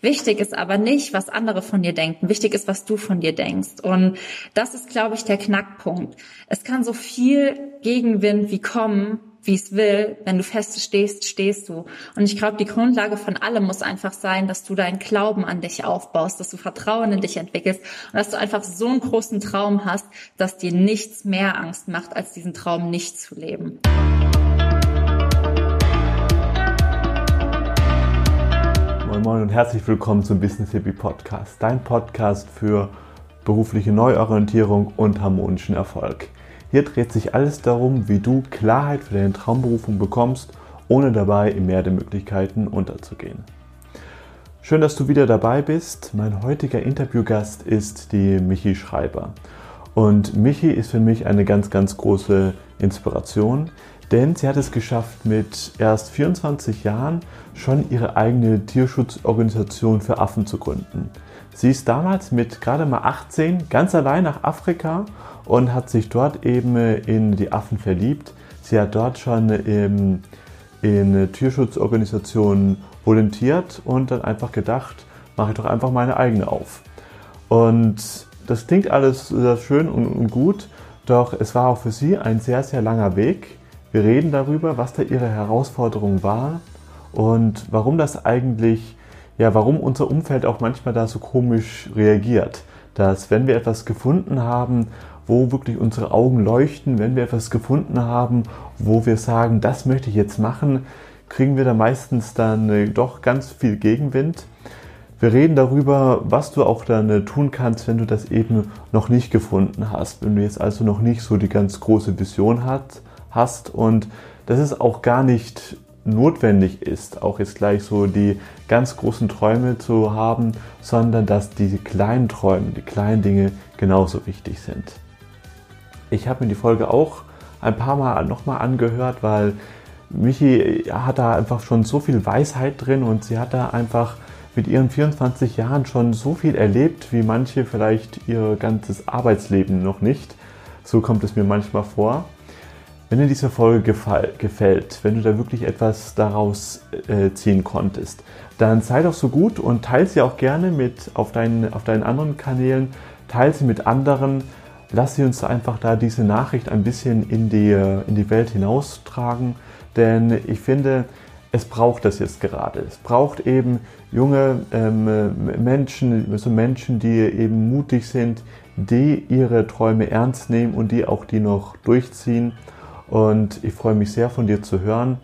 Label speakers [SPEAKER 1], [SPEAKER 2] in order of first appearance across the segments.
[SPEAKER 1] Wichtig ist aber nicht, was andere von dir denken. Wichtig ist, was du von dir denkst. Und das ist, glaube ich, der Knackpunkt. Es kann so viel Gegenwind wie kommen, wie es will. Wenn du fest stehst, stehst du. Und ich glaube, die Grundlage von allem muss einfach sein, dass du deinen Glauben an dich aufbaust, dass du Vertrauen in dich entwickelst und dass du einfach so einen großen Traum hast, dass dir nichts mehr Angst macht, als diesen Traum nicht zu leben.
[SPEAKER 2] Moin Moin und herzlich willkommen zum Business Hippie Podcast, dein Podcast für berufliche Neuorientierung und harmonischen Erfolg. Hier dreht sich alles darum, wie du Klarheit für deine Traumberufung bekommst, ohne dabei im Meer der Möglichkeiten unterzugehen. Schön, dass du wieder dabei bist. Mein heutiger Interviewgast ist die Michi Schreiber. Und Michi ist für mich eine ganz, ganz große Inspiration, denn sie hat es geschafft, mit erst 24 Jahren schon ihre eigene Tierschutzorganisation für Affen zu gründen. Sie ist damals mit gerade mal 18 ganz allein nach Afrika und hat sich dort eben in die Affen verliebt. Sie hat dort schon in, in Tierschutzorganisationen volontiert und dann einfach gedacht, mache ich doch einfach meine eigene auf. Und das klingt alles sehr schön und gut, doch es war auch für sie ein sehr, sehr langer Weg. Wir reden darüber, was da ihre Herausforderung war und warum das eigentlich, ja, warum unser Umfeld auch manchmal da so komisch reagiert. Dass wenn wir etwas gefunden haben, wo wirklich unsere Augen leuchten, wenn wir etwas gefunden haben, wo wir sagen, das möchte ich jetzt machen, kriegen wir da meistens dann äh, doch ganz viel Gegenwind. Wir reden darüber, was du auch dann äh, tun kannst, wenn du das eben noch nicht gefunden hast, wenn du jetzt also noch nicht so die ganz große Vision hat, hast und dass es auch gar nicht notwendig ist, auch jetzt gleich so die ganz großen Träume zu haben, sondern dass diese kleinen Träume, die kleinen Dinge genauso wichtig sind. Ich habe mir die Folge auch ein paar Mal nochmal angehört, weil Michi hat da einfach schon so viel Weisheit drin und sie hat da einfach mit ihren 24 Jahren schon so viel erlebt, wie manche vielleicht ihr ganzes Arbeitsleben noch nicht. So kommt es mir manchmal vor. Wenn dir diese Folge gefällt, wenn du da wirklich etwas daraus äh, ziehen konntest, dann sei doch so gut und teile sie auch gerne mit auf deinen, auf deinen anderen Kanälen, teile sie mit anderen, lass sie uns einfach da diese Nachricht ein bisschen in die, in die Welt hinaustragen, denn ich finde, es braucht das jetzt gerade. Es braucht eben junge ähm, Menschen, so Menschen, die eben mutig sind, die ihre Träume ernst nehmen und die auch die noch durchziehen. Und ich freue mich sehr von dir zu hören.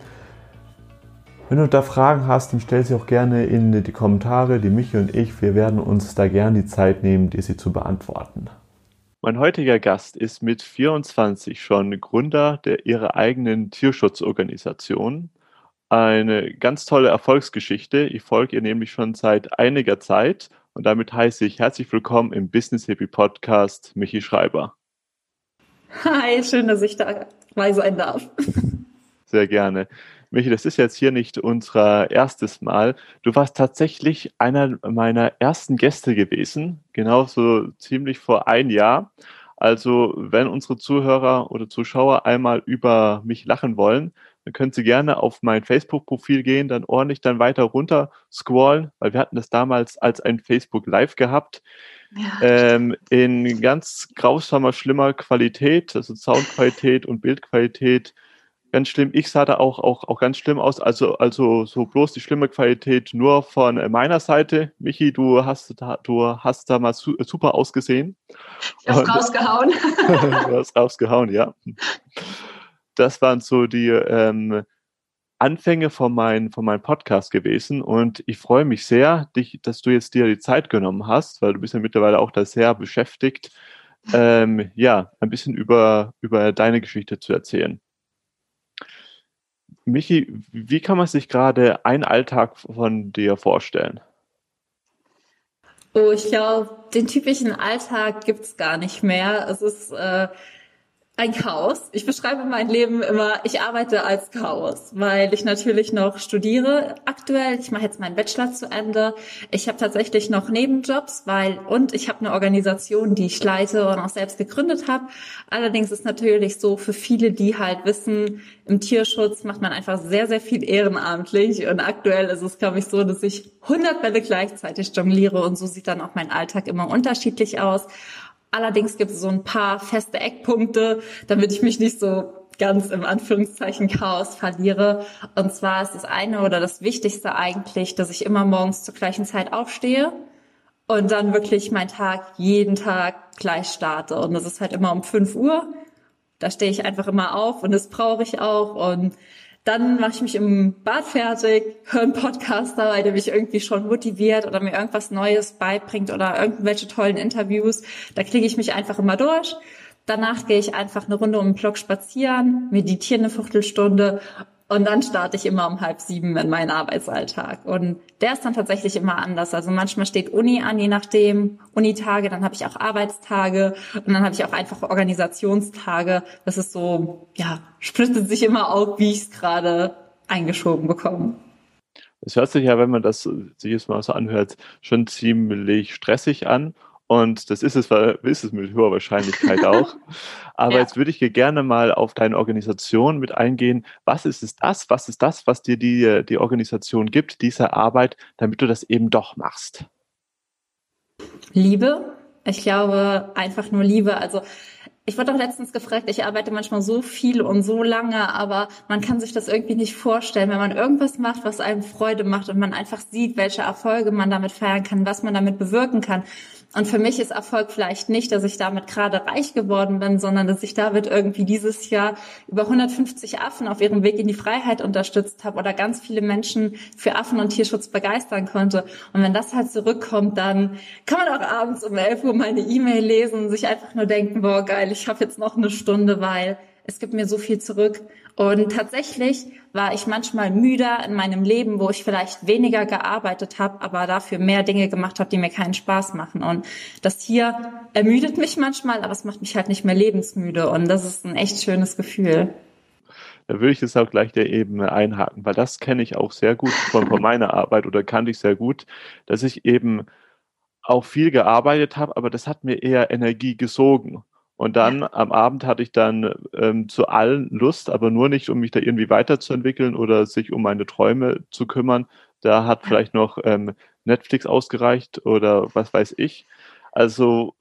[SPEAKER 2] Wenn du da Fragen hast, dann stell sie auch gerne in die Kommentare, die Michi und ich, wir werden uns da gerne die Zeit nehmen, dir sie zu beantworten. Mein heutiger Gast ist mit 24 schon Gründer der ihrer eigenen Tierschutzorganisation. Eine ganz tolle Erfolgsgeschichte. Ich folge ihr nämlich schon seit einiger Zeit und damit heiße ich herzlich willkommen im Business Hippie Podcast Michi Schreiber.
[SPEAKER 1] Hi, schön, dass ich dabei sein darf.
[SPEAKER 2] Sehr gerne. Michi, das ist jetzt hier nicht unser erstes Mal. Du warst tatsächlich einer meiner ersten Gäste gewesen, genauso ziemlich vor ein Jahr. Also, wenn unsere Zuhörer oder Zuschauer einmal über mich lachen wollen, dann können Sie gerne auf mein Facebook-Profil gehen, dann ordentlich dann weiter runter scrollen, weil wir hatten das damals als ein Facebook Live gehabt. Ja. Ähm, in ganz grausamer, schlimmer Qualität, also Soundqualität und Bildqualität ganz schlimm. Ich sah da auch, auch, auch ganz schlimm aus. Also, also so bloß die schlimme Qualität nur von meiner Seite. Michi, du hast, du hast da mal su super ausgesehen.
[SPEAKER 1] Ich habe rausgehauen.
[SPEAKER 2] du hast rausgehauen, ja. Das waren so die ähm, Anfänge von, mein, von meinem Podcast gewesen. Und ich freue mich sehr, dich, dass du jetzt dir die Zeit genommen hast, weil du bist ja mittlerweile auch da sehr beschäftigt, ähm, ja, ein bisschen über, über deine Geschichte zu erzählen. Michi, wie kann man sich gerade einen Alltag von dir vorstellen?
[SPEAKER 1] Oh, ich glaube, den typischen Alltag gibt es gar nicht mehr. Es ist, äh, ein Chaos. Ich beschreibe mein Leben immer, ich arbeite als Chaos, weil ich natürlich noch studiere aktuell. Ich mache jetzt meinen Bachelor zu Ende. Ich habe tatsächlich noch Nebenjobs, weil und ich habe eine Organisation, die ich leite und auch selbst gegründet habe. Allerdings ist natürlich so für viele, die halt wissen, im Tierschutz macht man einfach sehr, sehr viel ehrenamtlich und aktuell ist es, glaube ich, so, dass ich 100 Bälle gleichzeitig jongliere und so sieht dann auch mein Alltag immer unterschiedlich aus. Allerdings gibt es so ein paar feste Eckpunkte, damit ich mich nicht so ganz im Anführungszeichen Chaos verliere. Und zwar ist das eine oder das Wichtigste eigentlich, dass ich immer morgens zur gleichen Zeit aufstehe und dann wirklich meinen Tag jeden Tag gleich starte. Und das ist halt immer um 5 Uhr. Da stehe ich einfach immer auf und das brauche ich auch. Und dann mache ich mich im Bad fertig, höre einen Podcast dabei, der mich irgendwie schon motiviert oder mir irgendwas Neues beibringt oder irgendwelche tollen Interviews. Da klicke ich mich einfach immer durch. Danach gehe ich einfach eine Runde um den Block spazieren, meditiere eine Viertelstunde und dann starte ich immer um halb sieben in meinen Arbeitsalltag. Und der ist dann tatsächlich immer anders. Also manchmal steht Uni an, je nachdem, Unitage, dann habe ich auch Arbeitstage und dann habe ich auch einfach Organisationstage. Das ist so, ja, splittet sich immer auf, wie ich es gerade eingeschoben bekomme.
[SPEAKER 2] Es hört sich ja, wenn man das sich jetzt mal so anhört, schon ziemlich stressig an. Und das ist es, ist es mit hoher Wahrscheinlichkeit auch. Aber ja. jetzt würde ich hier gerne mal auf deine Organisation mit eingehen. Was ist es das? Was ist das, was dir die, die Organisation gibt, diese Arbeit, damit du das eben doch machst?
[SPEAKER 1] Liebe. Ich glaube, einfach nur Liebe. Also ich wurde auch letztens gefragt, ich arbeite manchmal so viel und so lange, aber man kann sich das irgendwie nicht vorstellen, wenn man irgendwas macht, was einem Freude macht und man einfach sieht, welche Erfolge man damit feiern kann, was man damit bewirken kann. Und für mich ist Erfolg vielleicht nicht, dass ich damit gerade reich geworden bin, sondern dass ich damit irgendwie dieses Jahr über 150 Affen auf ihrem Weg in die Freiheit unterstützt habe oder ganz viele Menschen für Affen und Tierschutz begeistern konnte. Und wenn das halt zurückkommt, dann kann man auch abends um 11 Uhr meine E-Mail lesen und sich einfach nur denken, boah, geil, ich habe jetzt noch eine Stunde, weil es gibt mir so viel zurück. Und tatsächlich war ich manchmal müder in meinem Leben, wo ich vielleicht weniger gearbeitet habe, aber dafür mehr Dinge gemacht habe, die mir keinen Spaß machen. Und das hier ermüdet mich manchmal, aber es macht mich halt nicht mehr lebensmüde. Und das ist ein echt schönes Gefühl.
[SPEAKER 2] Da würde ich das auch gleich der Ebene einhaken, weil das kenne ich auch sehr gut von, von meiner Arbeit oder kannte ich sehr gut, dass ich eben auch viel gearbeitet habe, aber das hat mir eher Energie gesogen. Und dann ja. am Abend hatte ich dann ähm, zu allen Lust, aber nur nicht, um mich da irgendwie weiterzuentwickeln oder sich um meine Träume zu kümmern. Da hat vielleicht noch ähm, Netflix ausgereicht oder was weiß ich. Also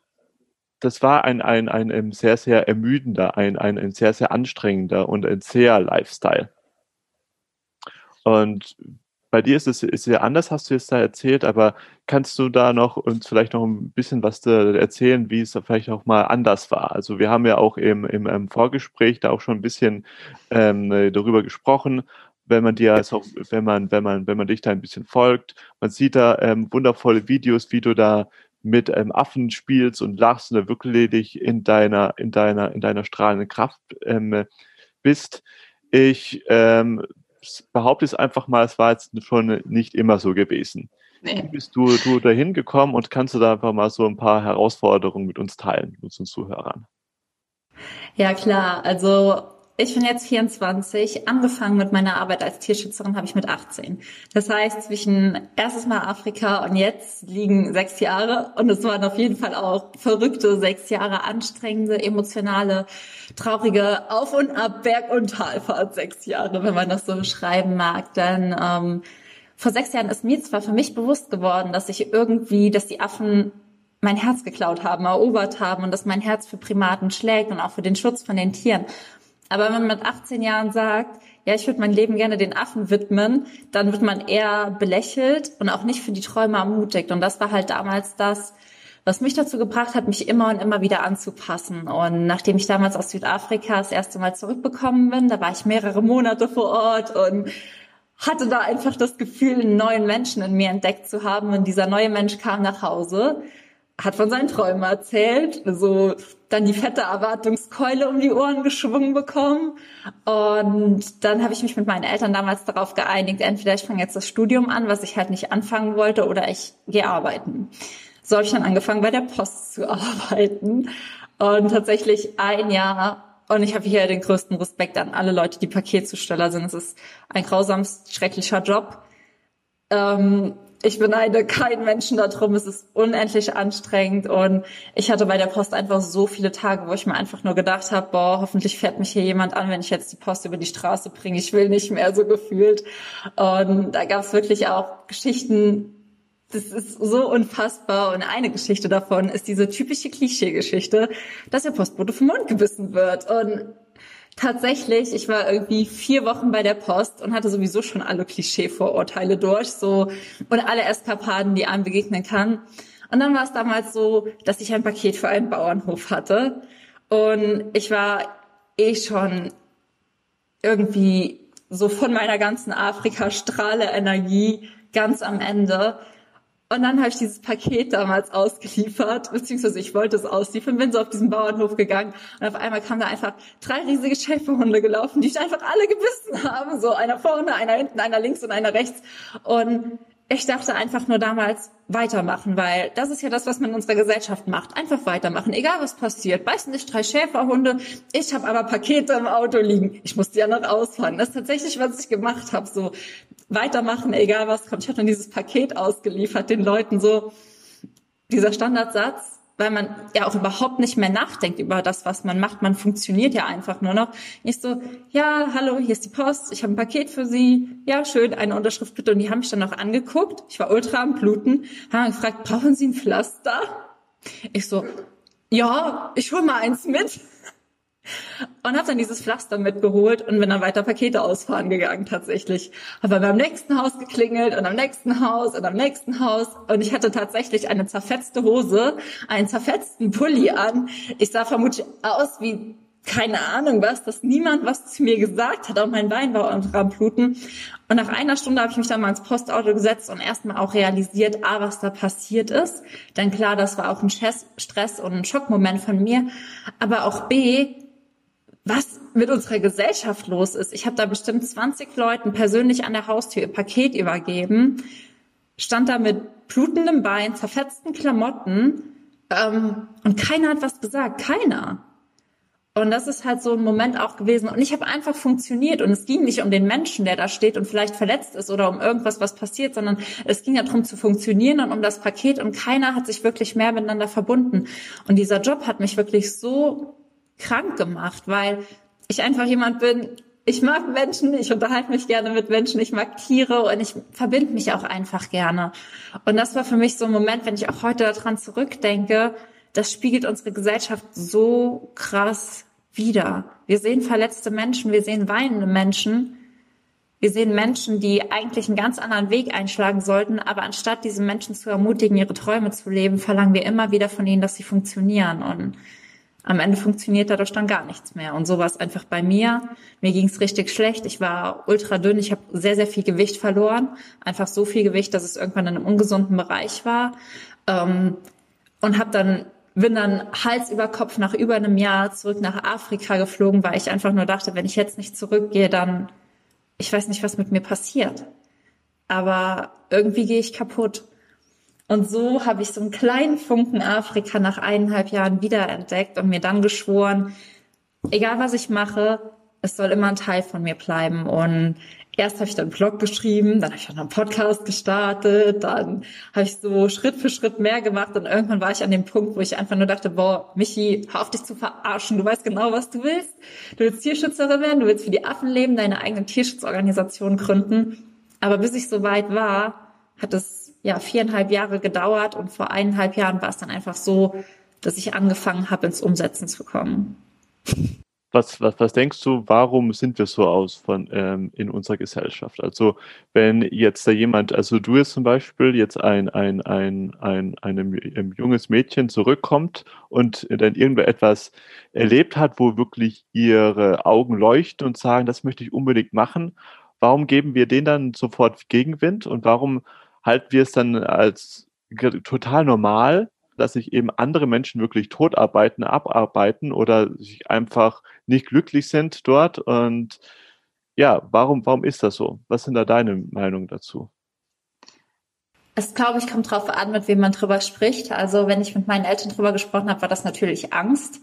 [SPEAKER 2] das war ein, ein, ein, ein sehr, sehr ermüdender, ein, ein, ein sehr, sehr anstrengender und ein sehr Lifestyle. Und bei dir ist es sehr anders, hast du jetzt da erzählt, aber kannst du da noch uns vielleicht noch ein bisschen was erzählen, wie es vielleicht auch mal anders war? Also wir haben ja auch im, im, im Vorgespräch da auch schon ein bisschen ähm, darüber gesprochen, wenn man dir also, wenn man, wenn man, wenn man dich da ein bisschen folgt, man sieht da ähm, wundervolle Videos, wie du da mit ähm, Affen spielst und lachst und da wirklich in deiner, in deiner, in deiner strahlenden Kraft ähm, bist. Ich ähm, behaupte es einfach mal, es war jetzt schon nicht immer so gewesen. Nee. Wie bist du, du dahin gekommen und kannst du da einfach mal so ein paar Herausforderungen mit uns teilen, mit unseren Zuhörern?
[SPEAKER 1] Ja, klar. Also ich bin jetzt 24. Angefangen mit meiner Arbeit als Tierschützerin habe ich mit 18. Das heißt, zwischen erstes Mal Afrika und jetzt liegen sechs Jahre. Und es waren auf jeden Fall auch verrückte sechs Jahre, anstrengende, emotionale, traurige Auf- und Ab, Berg- und Talfahrt sechs Jahre, wenn man das so beschreiben mag. Denn ähm, vor sechs Jahren ist mir zwar für mich bewusst geworden, dass ich irgendwie, dass die Affen mein Herz geklaut haben, erobert haben und dass mein Herz für Primaten schlägt und auch für den Schutz von den Tieren. Aber wenn man mit 18 Jahren sagt, ja, ich würde mein Leben gerne den Affen widmen, dann wird man eher belächelt und auch nicht für die Träume ermutigt. Und das war halt damals das, was mich dazu gebracht hat, mich immer und immer wieder anzupassen. Und nachdem ich damals aus Südafrika das erste Mal zurückbekommen bin, da war ich mehrere Monate vor Ort und hatte da einfach das Gefühl, einen neuen Menschen in mir entdeckt zu haben. Und dieser neue Mensch kam nach Hause hat von seinen Träumen erzählt, so dann die fette Erwartungskeule um die Ohren geschwungen bekommen. Und dann habe ich mich mit meinen Eltern damals darauf geeinigt, entweder ich fange jetzt das Studium an, was ich halt nicht anfangen wollte, oder ich gehe arbeiten. So habe ich dann angefangen, bei der Post zu arbeiten. Und tatsächlich ein Jahr und ich habe hier den größten Respekt an alle Leute, die Paketzusteller sind. Es ist ein grausamst schrecklicher Job. Ähm, ich beneide keinen Menschen darum. Es ist unendlich anstrengend und ich hatte bei der Post einfach so viele Tage, wo ich mir einfach nur gedacht habe, boah, hoffentlich fährt mich hier jemand an, wenn ich jetzt die Post über die Straße bringe. Ich will nicht mehr so gefühlt. Und da gab es wirklich auch Geschichten, das ist so unfassbar. Und eine Geschichte davon ist diese typische Klischee-Geschichte, dass der Postbote vom Mund gebissen wird. Und tatsächlich, ich war irgendwie vier Wochen bei der Post und hatte sowieso schon alle Klischee-Vorurteile durch, so, und alle Eskapaden, die einem begegnen kann. Und dann war es damals so, dass ich ein Paket für einen Bauernhof hatte. Und ich war eh schon irgendwie so von meiner ganzen Afrika-Strahle-Energie ganz am Ende. Und dann habe ich dieses Paket damals ausgeliefert, beziehungsweise ich wollte es ausliefern, bin so auf diesen Bauernhof gegangen und auf einmal kamen da einfach drei riesige Schäferhunde gelaufen, die ich einfach alle gebissen haben. So einer vorne, einer hinten, einer links und einer rechts. Und ich dachte einfach nur damals weitermachen, weil das ist ja das, was man in unserer Gesellschaft macht. Einfach weitermachen, egal was passiert. Beißen nicht drei Schäferhunde, ich habe aber Pakete im Auto liegen. Ich musste ja noch ausfahren. Das ist tatsächlich, was ich gemacht habe. So weitermachen, egal was kommt. Ich habe dann dieses Paket ausgeliefert, den Leuten so dieser Standardsatz, weil man ja auch überhaupt nicht mehr nachdenkt über das, was man macht. Man funktioniert ja einfach nur noch. Ich so, ja, hallo, hier ist die Post, ich habe ein Paket für Sie. Ja, schön, eine Unterschrift bitte. Und die haben mich dann auch angeguckt. Ich war ultra am Bluten, haben gefragt, brauchen Sie ein Pflaster? Ich so, ja, ich hol mal eins mit. Und habe dann dieses Pflaster mitgeholt und bin dann weiter Pakete ausfahren gegangen tatsächlich. Habe beim nächsten Haus geklingelt und am nächsten Haus und am nächsten Haus. Und ich hatte tatsächlich eine zerfetzte Hose, einen zerfetzten Pulli an. Ich sah vermutlich aus wie keine Ahnung was, dass niemand was zu mir gesagt hat. Auch mein Bein war am Bluten. Und nach einer Stunde habe ich mich dann mal ins Postauto gesetzt und erstmal auch realisiert, A, was da passiert ist. Denn klar, das war auch ein Stress und ein Schockmoment von mir. Aber auch B, was mit unserer Gesellschaft los ist. Ich habe da bestimmt 20 Leuten persönlich an der Haustür ihr Paket übergeben, stand da mit blutendem Bein, zerfetzten Klamotten ähm, und keiner hat was gesagt, keiner. Und das ist halt so ein Moment auch gewesen. Und ich habe einfach funktioniert. Und es ging nicht um den Menschen, der da steht und vielleicht verletzt ist oder um irgendwas, was passiert, sondern es ging ja darum zu funktionieren und um das Paket. Und keiner hat sich wirklich mehr miteinander verbunden. Und dieser Job hat mich wirklich so krank gemacht, weil ich einfach jemand bin, ich mag Menschen, ich unterhalte mich gerne mit Menschen, ich mag Tiere und ich verbinde mich auch einfach gerne. Und das war für mich so ein Moment, wenn ich auch heute daran zurückdenke, das spiegelt unsere Gesellschaft so krass wider. Wir sehen verletzte Menschen, wir sehen weinende Menschen, wir sehen Menschen, die eigentlich einen ganz anderen Weg einschlagen sollten, aber anstatt diese Menschen zu ermutigen, ihre Träume zu leben, verlangen wir immer wieder von ihnen, dass sie funktionieren. Und am Ende funktioniert dadurch dann gar nichts mehr. Und so war es einfach bei mir. Mir ging es richtig schlecht. Ich war ultra dünn. Ich habe sehr, sehr viel Gewicht verloren. Einfach so viel Gewicht, dass es irgendwann in einem ungesunden Bereich war. Ähm, und habe dann bin dann Hals über Kopf nach über einem Jahr zurück nach Afrika geflogen, weil ich einfach nur dachte, wenn ich jetzt nicht zurückgehe, dann ich weiß nicht, was mit mir passiert. Aber irgendwie gehe ich kaputt. Und so habe ich so einen kleinen Funken Afrika nach eineinhalb Jahren wiederentdeckt und mir dann geschworen, egal was ich mache, es soll immer ein Teil von mir bleiben. Und erst habe ich dann einen Blog geschrieben, dann habe ich dann einen Podcast gestartet, dann habe ich so Schritt für Schritt mehr gemacht und irgendwann war ich an dem Punkt, wo ich einfach nur dachte, boah, Michi, hör auf dich zu verarschen, du weißt genau, was du willst. Du willst Tierschützerin werden, du willst für die Affen leben, deine eigene Tierschutzorganisation gründen. Aber bis ich so weit war, hat es ja viereinhalb Jahre gedauert und vor eineinhalb Jahren war es dann einfach so, dass ich angefangen habe, ins Umsetzen zu kommen.
[SPEAKER 2] Was, was, was denkst du, warum sind wir so aus von ähm, in unserer Gesellschaft? Also wenn jetzt da jemand, also du jetzt zum Beispiel jetzt ein, ein, ein, ein, ein, ein junges Mädchen zurückkommt und dann irgendetwas erlebt hat, wo wirklich ihre Augen leuchten und sagen, das möchte ich unbedingt machen, warum geben wir denen dann sofort Gegenwind und warum halten wir es dann als total normal, dass sich eben andere Menschen wirklich totarbeiten, abarbeiten oder sich einfach nicht glücklich sind dort. Und ja, warum, warum ist das so? Was sind da deine Meinungen dazu?
[SPEAKER 1] Es glaube ich kommt drauf an, mit wem man drüber spricht. Also wenn ich mit meinen Eltern drüber gesprochen habe, war das natürlich Angst.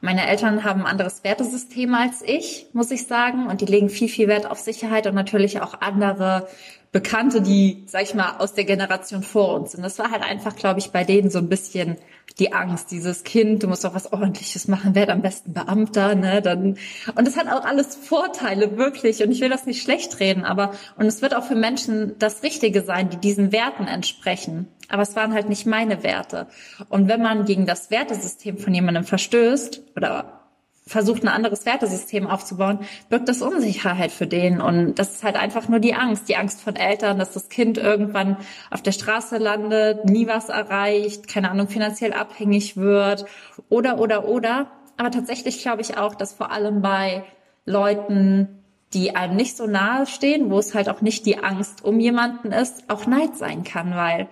[SPEAKER 1] Meine Eltern haben ein anderes Wertesystem als ich, muss ich sagen. Und die legen viel, viel Wert auf Sicherheit und natürlich auch andere Bekannte, die, sag ich mal, aus der Generation vor uns sind. Das war halt einfach, glaube ich, bei denen so ein bisschen die Angst, dieses Kind, du musst doch was Ordentliches machen, werd am besten Beamter, ne, dann, und das hat auch alles Vorteile, wirklich, und ich will das nicht schlecht reden, aber, und es wird auch für Menschen das Richtige sein, die diesen Werten entsprechen. Aber es waren halt nicht meine Werte. Und wenn man gegen das Wertesystem von jemandem verstößt, oder versucht, ein anderes Wertesystem aufzubauen, birgt das Unsicherheit für den. Und das ist halt einfach nur die Angst. Die Angst von Eltern, dass das Kind irgendwann auf der Straße landet, nie was erreicht, keine Ahnung, finanziell abhängig wird oder, oder, oder. Aber tatsächlich glaube ich auch, dass vor allem bei Leuten, die einem nicht so nahe stehen, wo es halt auch nicht die Angst um jemanden ist, auch Neid sein kann, weil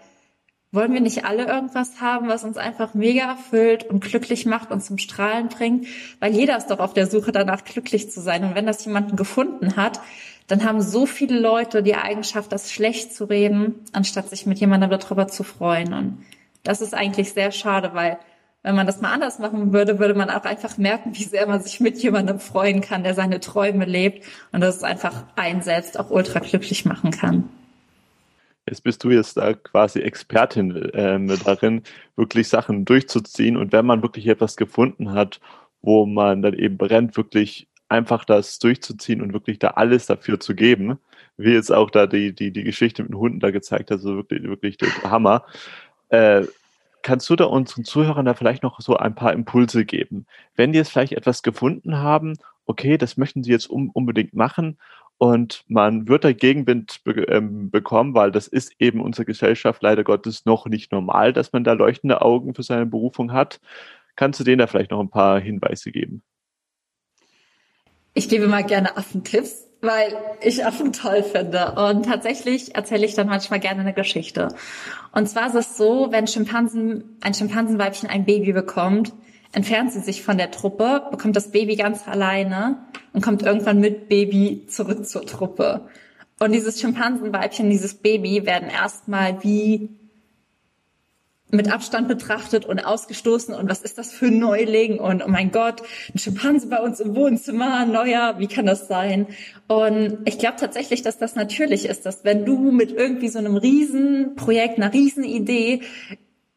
[SPEAKER 1] wollen wir nicht alle irgendwas haben, was uns einfach mega erfüllt und glücklich macht und zum Strahlen bringt? Weil jeder ist doch auf der Suche danach, glücklich zu sein. Und wenn das jemanden gefunden hat, dann haben so viele Leute die Eigenschaft, das schlecht zu reden, anstatt sich mit jemandem darüber zu freuen. Und das ist eigentlich sehr schade, weil wenn man das mal anders machen würde, würde man auch einfach merken, wie sehr man sich mit jemandem freuen kann, der seine Träume lebt und das einfach einen selbst auch ultra glücklich machen kann.
[SPEAKER 2] Jetzt bist du jetzt da quasi Expertin äh, darin, wirklich Sachen durchzuziehen. Und wenn man wirklich etwas gefunden hat, wo man dann eben brennt, wirklich einfach das durchzuziehen und wirklich da alles dafür zu geben, wie jetzt auch da die, die, die Geschichte mit den Hunden da gezeigt hat, also wirklich, wirklich der Hammer. Äh, kannst du da unseren Zuhörern da vielleicht noch so ein paar Impulse geben? Wenn die jetzt vielleicht etwas gefunden haben, okay, das möchten sie jetzt um, unbedingt machen und man wird da Gegenwind be ähm, bekommen, weil das ist eben unsere Gesellschaft leider Gottes noch nicht normal, dass man da leuchtende Augen für seine Berufung hat. Kannst du denen da vielleicht noch ein paar Hinweise geben?
[SPEAKER 1] Ich gebe mal gerne Affentipps, weil ich Affen toll finde. Und tatsächlich erzähle ich dann manchmal gerne eine Geschichte. Und zwar ist es so, wenn Schimpansen, ein Schimpansenweibchen ein Baby bekommt, entfernt sie sich von der Truppe, bekommt das Baby ganz alleine und kommt irgendwann mit Baby zurück zur Truppe. Und dieses Schimpansenweibchen, dieses Baby werden erstmal wie mit Abstand betrachtet und ausgestoßen und was ist das für ein Neuling und oh mein Gott, ein Schimpanse bei uns im Wohnzimmer, neuer, wie kann das sein? Und ich glaube tatsächlich, dass das natürlich ist, dass wenn du mit irgendwie so einem Riesenprojekt, einer Riesenidee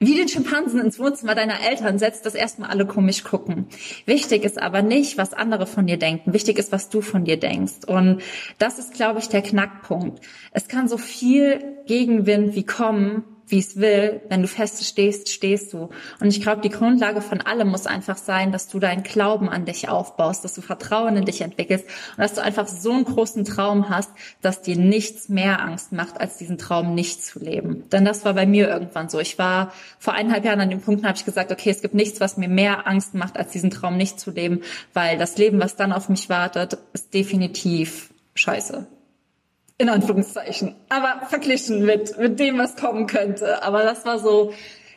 [SPEAKER 1] wie den Schimpansen ins Wohnzimmer deiner Eltern setzt, dass erstmal alle komisch gucken. Wichtig ist aber nicht, was andere von dir denken. Wichtig ist, was du von dir denkst. Und das ist, glaube ich, der Knackpunkt. Es kann so viel Gegenwind wie kommen, wie es will. Wenn du fest stehst, stehst du. Und ich glaube, die Grundlage von allem muss einfach sein, dass du deinen Glauben an dich aufbaust, dass du Vertrauen in dich entwickelst und dass du einfach so einen großen Traum hast, dass dir nichts mehr Angst macht, als diesen Traum nicht zu leben. Denn das war bei mir irgendwann so. Ich war vor eineinhalb Jahren an dem Punkt, habe ich gesagt, okay, es gibt nichts, was mir mehr Angst macht, als diesen Traum nicht zu leben, weil das Leben, was dann auf mich wartet, ist definitiv scheiße in Anführungszeichen, aber verglichen mit, mit dem, was kommen könnte. Aber das war so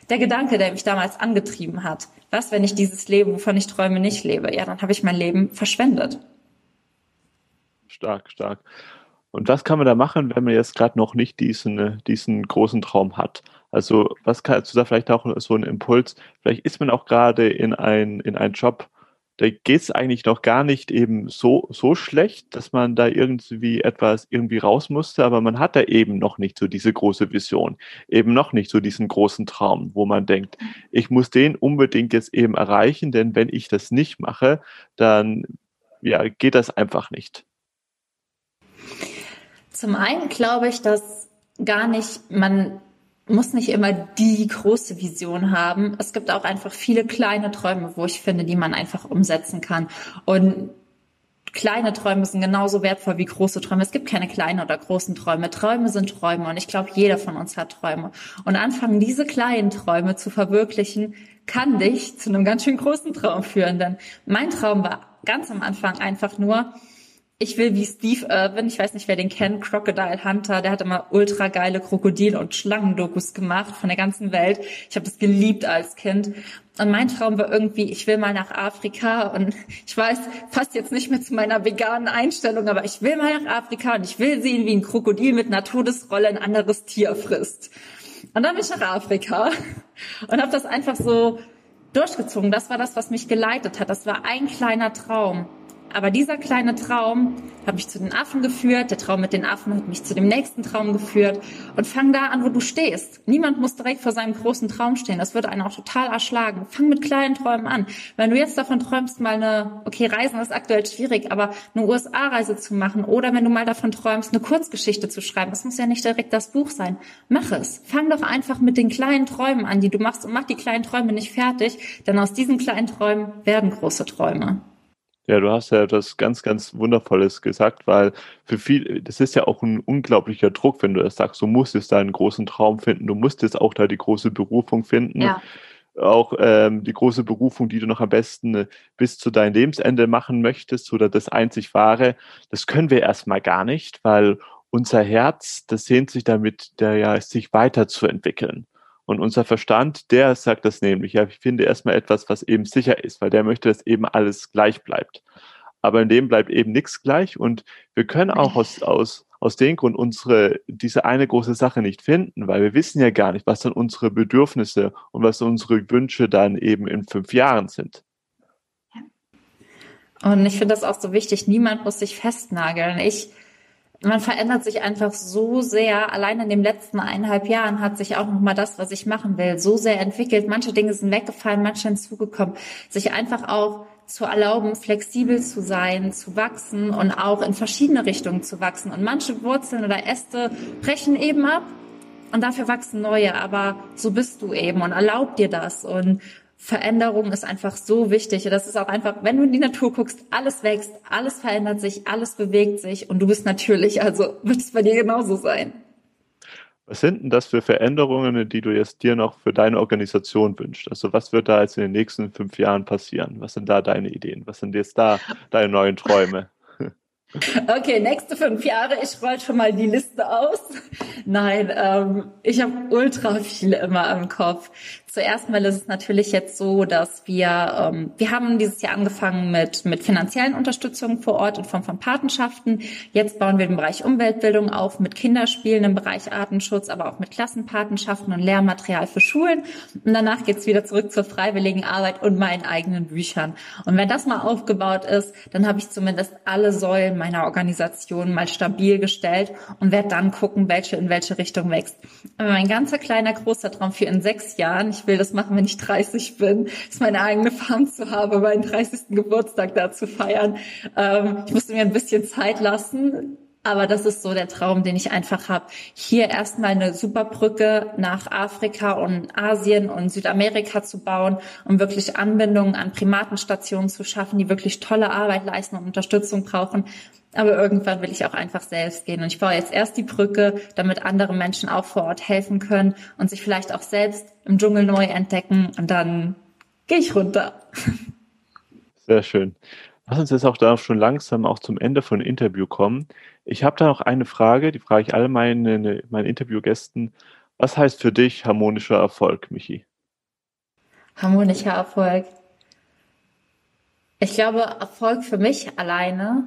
[SPEAKER 1] der Gedanke, der mich damals angetrieben hat. Was, wenn ich dieses Leben, wovon ich träume, nicht lebe? Ja, dann habe ich mein Leben verschwendet.
[SPEAKER 2] Stark, stark. Und was kann man da machen, wenn man jetzt gerade noch nicht diesen, diesen großen Traum hat? Also, was kannst du da vielleicht auch so einen Impuls? Vielleicht ist man auch gerade in ein, in einen Job, da geht es eigentlich noch gar nicht eben so, so schlecht, dass man da irgendwie etwas irgendwie raus musste, aber man hat da eben noch nicht so diese große Vision, eben noch nicht so diesen großen Traum, wo man denkt, ich muss den unbedingt jetzt eben erreichen, denn wenn ich das nicht mache, dann ja, geht das einfach nicht.
[SPEAKER 1] Zum einen glaube ich, dass gar nicht man muss nicht immer die große Vision haben. Es gibt auch einfach viele kleine Träume, wo ich finde, die man einfach umsetzen kann. Und kleine Träume sind genauso wertvoll wie große Träume. Es gibt keine kleinen oder großen Träume. Träume sind Träume und ich glaube, jeder von uns hat Träume. Und anfangen, diese kleinen Träume zu verwirklichen, kann dich zu einem ganz schön großen Traum führen. Denn mein Traum war ganz am Anfang einfach nur, ich will wie Steve Irwin, ich weiß nicht, wer den kennt, Crocodile Hunter, der hat immer ultra geile Krokodil- und Schlangendokus gemacht von der ganzen Welt. Ich habe das geliebt als Kind. Und mein Traum war irgendwie, ich will mal nach Afrika und ich weiß, passt jetzt nicht mehr zu meiner veganen Einstellung, aber ich will mal nach Afrika und ich will sehen, wie ein Krokodil mit einer Todesrolle ein anderes Tier frisst. Und dann bin ich nach Afrika und habe das einfach so durchgezogen. Das war das, was mich geleitet hat. Das war ein kleiner Traum. Aber dieser kleine Traum hat mich zu den Affen geführt, der Traum mit den Affen hat mich zu dem nächsten Traum geführt und fang da an, wo du stehst. Niemand muss direkt vor seinem großen Traum stehen. Das würde einen auch total erschlagen. Fang mit kleinen Träumen an. Wenn du jetzt davon träumst, mal eine, okay, Reisen ist aktuell schwierig, aber eine USA-Reise zu machen oder wenn du mal davon träumst, eine Kurzgeschichte zu schreiben, das muss ja nicht direkt das Buch sein. Mach es. Fang doch einfach mit den kleinen Träumen an, die du machst und mach die kleinen Träume nicht fertig, denn aus diesen kleinen Träumen werden große Träume.
[SPEAKER 2] Ja, du hast ja etwas ganz, ganz Wundervolles gesagt, weil für viel, das ist ja auch ein unglaublicher Druck, wenn du das sagst, du musst jetzt deinen großen Traum finden, du musst jetzt auch da die große Berufung finden. Ja. Auch ähm, die große Berufung, die du noch am besten äh, bis zu deinem Lebensende machen möchtest oder das einzig wahre, das können wir erstmal gar nicht, weil unser Herz, das sehnt sich damit, der ja sich weiterzuentwickeln. Und unser Verstand, der sagt das nämlich, ja, ich finde erstmal etwas, was eben sicher ist, weil der möchte, dass eben alles gleich bleibt. Aber in dem bleibt eben nichts gleich und wir können auch aus, aus, aus dem Grund unsere, diese eine große Sache nicht finden, weil wir wissen ja gar nicht, was dann unsere Bedürfnisse und was unsere Wünsche dann eben in fünf Jahren sind.
[SPEAKER 1] Und ich finde das auch so wichtig, niemand muss sich festnageln. Ich, man verändert sich einfach so sehr. Allein in den letzten eineinhalb Jahren hat sich auch nochmal das, was ich machen will, so sehr entwickelt. Manche Dinge sind weggefallen, manche hinzugekommen. Sich einfach auch zu erlauben, flexibel zu sein, zu wachsen und auch in verschiedene Richtungen zu wachsen. Und manche Wurzeln oder Äste brechen eben ab und dafür wachsen neue. Aber so bist du eben und erlaub dir das. Und Veränderung ist einfach so wichtig. Das ist auch einfach, wenn du in die Natur guckst, alles wächst, alles verändert sich, alles bewegt sich und du bist natürlich, also wird es bei dir genauso sein.
[SPEAKER 2] Was sind denn das für Veränderungen, die du jetzt dir noch für deine Organisation wünschst? Also was wird da jetzt in den nächsten fünf Jahren passieren? Was sind da deine Ideen? Was sind jetzt da deine neuen Träume?
[SPEAKER 1] Okay, nächste fünf Jahre. Ich roll schon mal die Liste aus. Nein, ähm, ich habe ultra viele immer im Kopf. Zuerst mal ist es natürlich jetzt so, dass wir, ähm, wir haben dieses Jahr angefangen mit, mit finanziellen Unterstützungen vor Ort in Form von Patenschaften. Jetzt bauen wir den Bereich Umweltbildung auf mit Kinderspielen im Bereich Artenschutz, aber auch mit Klassenpatenschaften und Lehrmaterial für Schulen. Und danach geht's wieder zurück zur freiwilligen Arbeit und meinen eigenen Büchern. Und wenn das mal aufgebaut ist, dann habe ich zumindest alle Säulen meiner Organisation mal stabil gestellt und werde dann gucken, welche in welche Richtung wächst. Aber mein ganzer kleiner großer Traum für in sechs Jahren, ich will das machen, wenn ich 30 bin, ist meine eigene Farm zu haben, meinen 30. Geburtstag da zu feiern. Ähm, ich musste mir ein bisschen Zeit lassen, aber das ist so der Traum, den ich einfach habe. Hier erstmal eine super Brücke nach Afrika und Asien und Südamerika zu bauen, um wirklich Anbindungen an Primatenstationen zu schaffen, die wirklich tolle Arbeit leisten und Unterstützung brauchen. Aber irgendwann will ich auch einfach selbst gehen. Und ich baue jetzt erst die Brücke, damit andere Menschen auch vor Ort helfen können und sich vielleicht auch selbst im Dschungel neu entdecken. Und dann gehe ich runter.
[SPEAKER 2] Sehr schön. Lass uns jetzt auch da schon langsam auch zum Ende von Interview kommen. Ich habe da noch eine Frage, die frage ich alle meine, meine Interviewgästen. Was heißt für dich harmonischer Erfolg, Michi?
[SPEAKER 1] Harmonischer Erfolg. Ich glaube, Erfolg für mich alleine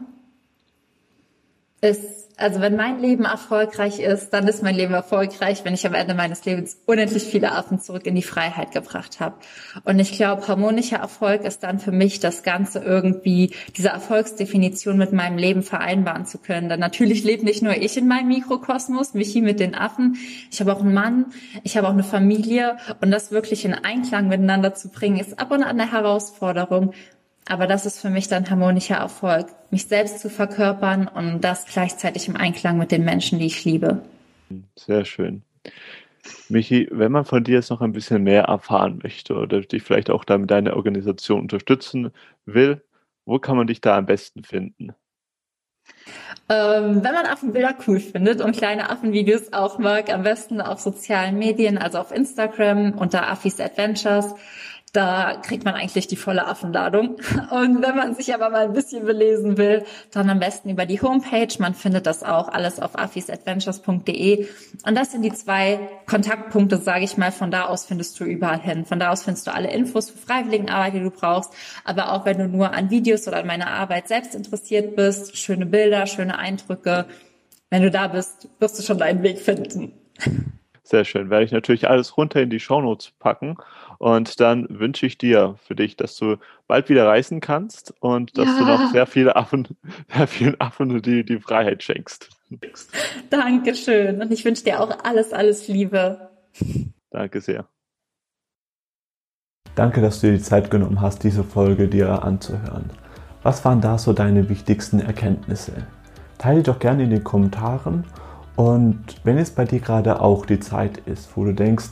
[SPEAKER 1] ist, also wenn mein Leben erfolgreich ist, dann ist mein Leben erfolgreich, wenn ich am Ende meines Lebens unendlich viele Affen zurück in die Freiheit gebracht habe. Und ich glaube, harmonischer Erfolg ist dann für mich das Ganze irgendwie, diese Erfolgsdefinition mit meinem Leben vereinbaren zu können. Denn natürlich lebt nicht nur ich in meinem Mikrokosmos, Michi mit den Affen. Ich habe auch einen Mann, ich habe auch eine Familie und das wirklich in Einklang miteinander zu bringen, ist ab und an eine Herausforderung. Aber das ist für mich dann harmonischer Erfolg, mich selbst zu verkörpern und das gleichzeitig im Einklang mit den Menschen, die ich liebe.
[SPEAKER 2] Sehr schön. Michi, wenn man von dir jetzt noch ein bisschen mehr erfahren möchte oder dich vielleicht auch damit deine Organisation unterstützen will, wo kann man dich da am besten finden?
[SPEAKER 1] Ähm, wenn man Affenbilder cool findet und kleine Affenvideos auch mag, am besten auf sozialen Medien, also auf Instagram unter Affis Adventures. Da kriegt man eigentlich die volle Affenladung. Und wenn man sich aber mal ein bisschen belesen will, dann am besten über die Homepage. Man findet das auch alles auf affisadventures.de. Und das sind die zwei Kontaktpunkte, sage ich mal. Von da aus findest du überall hin. Von da aus findest du alle Infos für Freiwilligenarbeit, die du brauchst. Aber auch wenn du nur an Videos oder an meiner Arbeit selbst interessiert bist, schöne Bilder, schöne Eindrücke. Wenn du da bist, wirst du schon deinen Weg finden.
[SPEAKER 2] Sehr schön. Werde ich natürlich alles runter in die Shownotes packen. Und dann wünsche ich dir für dich, dass du bald wieder reisen kannst und dass ja. du noch sehr viele Affen, sehr vielen Affen die, die Freiheit schenkst.
[SPEAKER 1] Dankeschön. Und ich wünsche dir auch alles, alles Liebe.
[SPEAKER 2] Danke sehr. Danke, dass du dir die Zeit genommen hast, diese Folge dir anzuhören. Was waren da so deine wichtigsten Erkenntnisse? Teile doch gerne in den Kommentaren und wenn es bei dir gerade auch die Zeit ist, wo du denkst,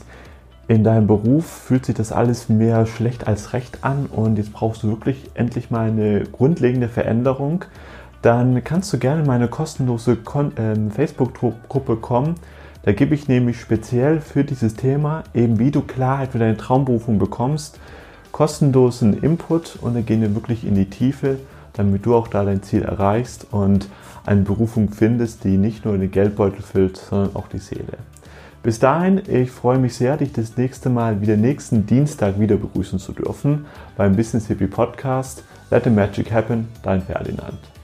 [SPEAKER 2] in deinem Beruf fühlt sich das alles mehr schlecht als recht an und jetzt brauchst du wirklich endlich mal eine grundlegende Veränderung, dann kannst du gerne in meine kostenlose ähm, Facebook-Gruppe kommen. Da gebe ich nämlich speziell für dieses Thema, eben wie du Klarheit für deine Traumberufung bekommst, kostenlosen Input und dann gehen wir wirklich in die Tiefe, damit du auch da dein Ziel erreichst und eine Berufung findest, die nicht nur den Geldbeutel füllt, sondern auch die Seele. Bis dahin, ich freue mich sehr, dich das nächste Mal wieder nächsten Dienstag wieder begrüßen zu dürfen beim Business Hippie Podcast. Let the Magic Happen, dein Ferdinand.